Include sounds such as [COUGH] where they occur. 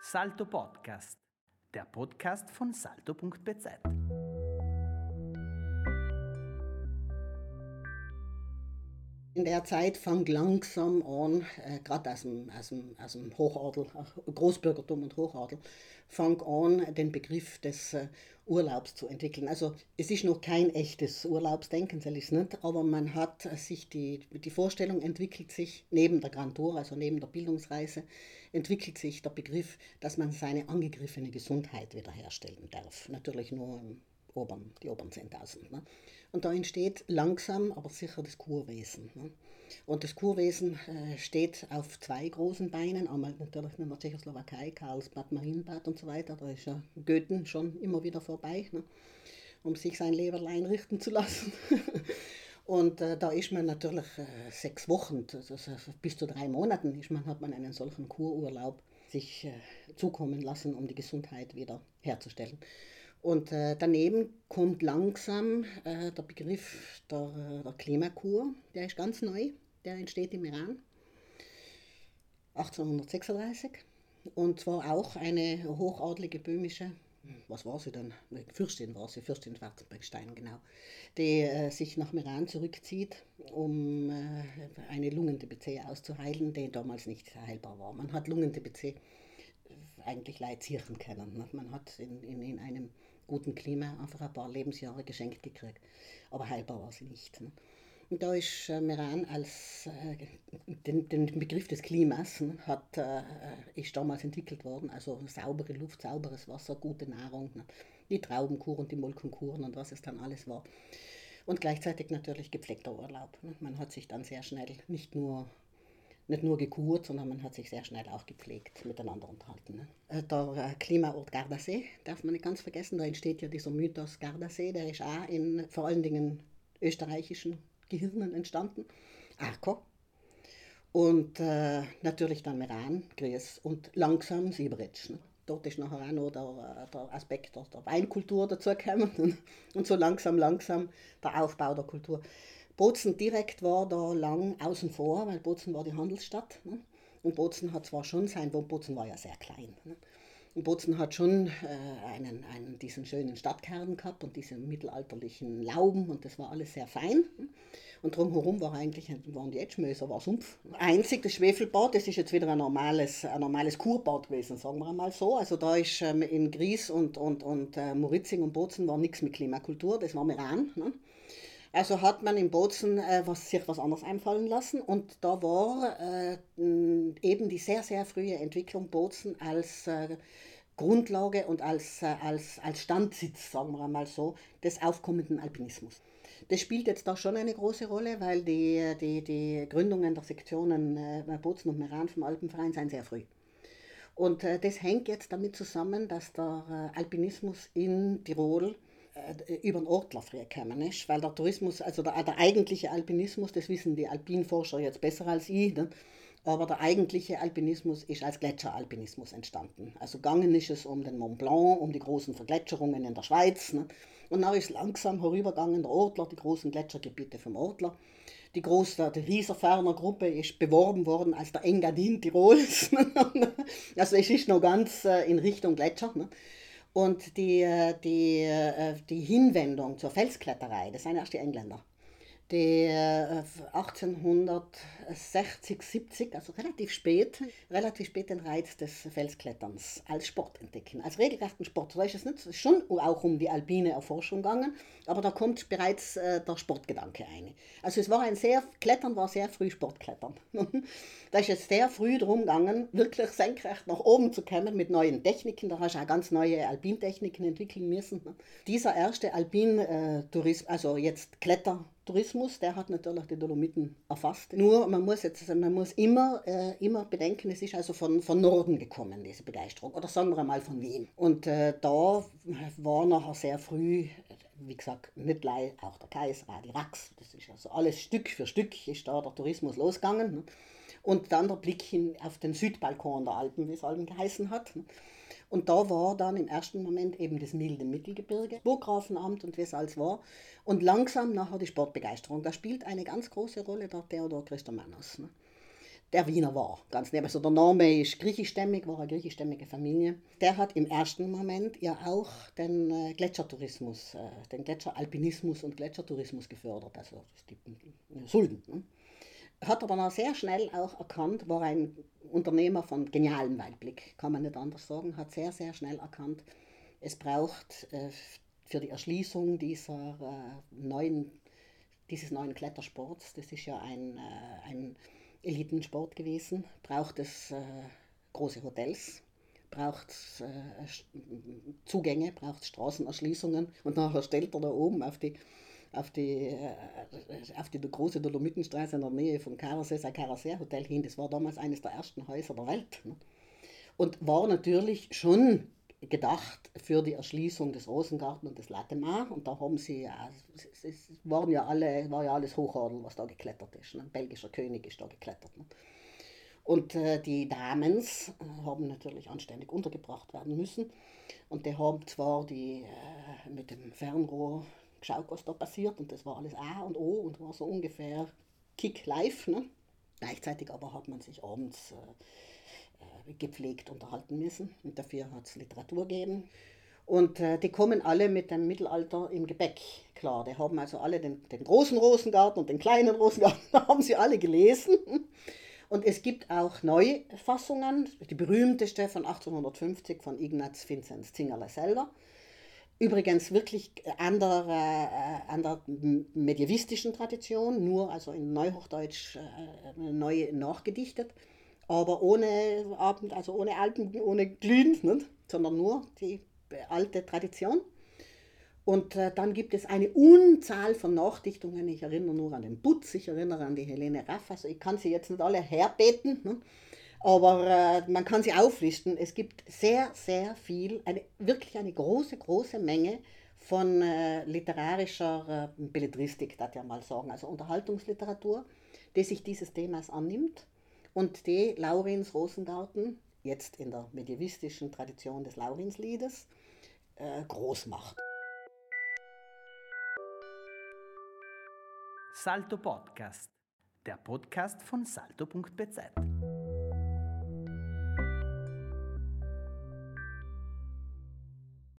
Salto Podcast, der Podcast von salto.bz. In der Zeit fängt langsam an, äh, gerade aus dem, aus, dem, aus dem Hochadel, äh, Großbürgertum und Hochadel, fängt an, den Begriff des äh, Urlaubs zu entwickeln. Also es ist noch kein echtes Urlaubsdenken, soll ich nicht, aber man hat sich die, die Vorstellung entwickelt sich neben der Grand Tour, also neben der Bildungsreise, entwickelt sich der Begriff, dass man seine angegriffene Gesundheit wiederherstellen darf. Natürlich nur im oberen, die oberen 10.000. Ne? Und da entsteht langsam, aber sicher das Kurwesen. Ne? Und das Kurwesen äh, steht auf zwei großen Beinen, einmal natürlich in der Tschechoslowakei, Karlsbad, Marienbad und so weiter. Da ist ja Goethen schon immer wieder vorbei, ne? um sich sein Leberl einrichten zu lassen. [LAUGHS] Und äh, da ist man natürlich äh, sechs Wochen, also bis zu drei Monaten ist man, hat man einen solchen Kururlaub sich äh, zukommen lassen, um die Gesundheit wieder herzustellen. Und äh, daneben kommt langsam äh, der Begriff der, äh, der Klimakur, der ist ganz neu, der entsteht im Iran 1836 und zwar auch eine hochadlige böhmische, was war sie dann? Fürstin war sie, Fürstin Schwarzenbergstein, genau, die äh, sich nach Iran zurückzieht, um äh, eine Lungen-TBC auszuheilen, die damals nicht heilbar war. Man hat Lungen-TBC eigentlich leidzieren können. Ne? Man hat in, in, in einem guten Klima einfach ein paar Lebensjahre geschenkt gekriegt. Aber heilbar war sie nicht. Ne? Und da ist äh, Meran als äh, den, den, Begriff des Klimas ne, hat, äh, ist damals entwickelt worden. Also saubere Luft, sauberes Wasser, gute Nahrung, ne? die Traubenkur und die Molkenkuren und was es dann alles war. Und gleichzeitig natürlich gepflegter Urlaub. Ne? Man hat sich dann sehr schnell nicht nur nicht nur gekurt, sondern man hat sich sehr schnell auch gepflegt miteinander unterhalten. Ne? Äh, der äh, Klimaort Gardasee darf man nicht ganz vergessen, da entsteht ja dieser Mythos Gardasee, der ist auch in vor allen Dingen österreichischen Gehirnen entstanden. Arco. Und äh, natürlich dann Meran, Gries und langsam Sieberitsch. Ne? Dort ist nachher auch noch der, äh, der Aspekt der Weinkultur dazugekommen [LAUGHS] und so langsam, langsam der Aufbau der Kultur. Bozen direkt war da lang außen vor, weil Bozen war die Handelsstadt. Ne? Und Bozen hat zwar schon sein, Bozen war ja sehr klein. Ne? Und Bozen hat schon äh, einen, einen, diesen schönen Stadtkern gehabt und diese mittelalterlichen Lauben und das war alles sehr fein. Ne? Und drumherum war eigentlich, waren die Etschmöser, war Sumpf. Einzig das Schwefelbad, das ist jetzt wieder ein normales, ein normales Kurbad gewesen, sagen wir mal so. Also da ist ähm, in Gries und, und, und äh, Moritzing und Bozen war nichts mit Klimakultur, das war Meran. Ne? Also hat man in Bozen äh, was, sich was anderes einfallen lassen und da war äh, eben die sehr, sehr frühe Entwicklung Bozen als äh, Grundlage und als, äh, als, als Standsitz, sagen wir mal so, des aufkommenden Alpinismus. Das spielt jetzt da schon eine große Rolle, weil die, die, die Gründungen der Sektionen äh, Bozen und Meran vom Alpenverein sind sehr früh. Und äh, das hängt jetzt damit zusammen, dass der Alpinismus in Tirol äh, über den Ortler früher gekommen ist, weil der Tourismus, also der, der, eigentliche Alpinismus, das wissen die Alpinforscher jetzt besser als ich, ne? aber der eigentliche Alpinismus ist als Gletscheralpinismus entstanden. Also gegangen ist es um den Mont Blanc, um die großen Vergletschерungen in der Schweiz. Ne? Und dann ist langsam vorübergegangen der Ortler, die großen Gletschergebiete vom Ortler. Die große, die Rieserferner Gruppe ist beworben worden als der Engadin Tirols. [LAUGHS] also es ist noch ganz äh, in Richtung Gletscher. Ne? Und die, äh, die, äh, die Hinwendung zur Felskletterei, das sind erst die Engländer die 1860, äh, 70, also relativ spät, relativ spät den Reiz des Felskletterns als Sport entdecken, als regelrechten Sport. Da ist es nicht schon auch um die alpine Erforschung gegangen, aber da kommt bereits äh, der Sportgedanke ein. Also es war ein sehr, Klettern war sehr früh Sportklettern. [LAUGHS] da ist es sehr früh darum gegangen, wirklich senkrecht nach oben zu kommen mit neuen Techniken. Da hast du auch ganz neue Alpintechniken entwickeln müssen. Dieser erste Alpin-Tourismus, äh, also jetzt Kletter, Tourismus, der hat natürlich die Dolomiten erfasst. Nur man muss jetzt, man muss immer, äh, immer bedenken, es ist also von, von Norden gekommen, diese Begeisterung. Oder sagen wir mal von Wien. Und äh, da war nachher sehr früh, wie gesagt, nicht gleich auch der Kaiser, die Rax. Das ist also alles Stück für Stück ist da der Tourismus losgegangen. Ne? Und dann der Blick hin auf den Südbalkon der Alpen, wie es allen geheißen hat. Ne? Und da war dann im ersten Moment eben das milde Mittelgebirge, Burggrafenamt und es alles war. Und langsam nachher die Sportbegeisterung. Da spielt eine ganz große Rolle der Theodor Christomanos. Ne? der Wiener war. Ganz neben. Also der Name ist griechischstämmig, war eine griechischstämmige Familie. Der hat im ersten Moment ja auch den äh, Gletschertourismus, äh, den Gletscheralpinismus und Gletschertourismus gefördert, also die Sulden. Ne? Hat aber dann sehr schnell auch erkannt, war ein Unternehmer von genialem Weitblick, kann man nicht anders sagen, hat sehr, sehr schnell erkannt, es braucht äh, für die Erschließung dieser äh, neuen, dieses neuen Klettersports, das ist ja ein, äh, ein Elitensport gewesen, braucht es äh, große Hotels, braucht äh, Zugänge, braucht Straßenerschließungen und nachher stellt er da oben auf die, auf die, äh, auf die große Dolomitenstraße in der Nähe von Karaser, sein Karaser Hotel hin. Das war damals eines der ersten Häuser der Welt. Ne? Und war natürlich schon gedacht für die Erschließung des Rosengarten und des Latemar. Und da haben sie, ja, es, waren ja alle, war ja alles Hochadel, was da geklettert ist. Ne? Ein belgischer König ist da geklettert. Ne? Und äh, die Damens äh, haben natürlich anständig untergebracht werden müssen. Und die haben zwar die äh, mit dem Fernrohr geschaut, was da passiert. Und das war alles A und O und war so ungefähr Kick live. Ne? Gleichzeitig aber hat man sich abends äh, gepflegt unterhalten müssen. Und dafür hat es Literatur gegeben. Und äh, die kommen alle mit dem Mittelalter im Gepäck. Klar, die haben also alle den, den großen Rosengarten und den kleinen Rosengarten, [LAUGHS] haben sie alle gelesen. Und es gibt auch Neufassungen, die berühmteste von 1850 von Ignaz Vinzenz Zingerle selber. Übrigens wirklich an der, äh, an der medievistischen Tradition, nur also in Neuhochdeutsch äh, neu nachgedichtet aber ohne Abend, also ohne ohne Glühen, nicht? sondern nur die alte Tradition. Und äh, dann gibt es eine Unzahl von Nachdichtungen. Ich erinnere nur an den Butz, ich erinnere an die Helene Raff. Also ich kann sie jetzt nicht alle herbeten, ne? Aber äh, man kann sie auflisten. Es gibt sehr, sehr viel, eine, wirklich eine große, große Menge von äh, literarischer äh, Belletristik, das ja mal sagen, also Unterhaltungsliteratur, die sich dieses Themas annimmt und die Laurins Rosengarten, jetzt in der medievistischen Tradition des Laurinsliedes, äh, groß macht. Salto Podcast, der Podcast von salto.bz.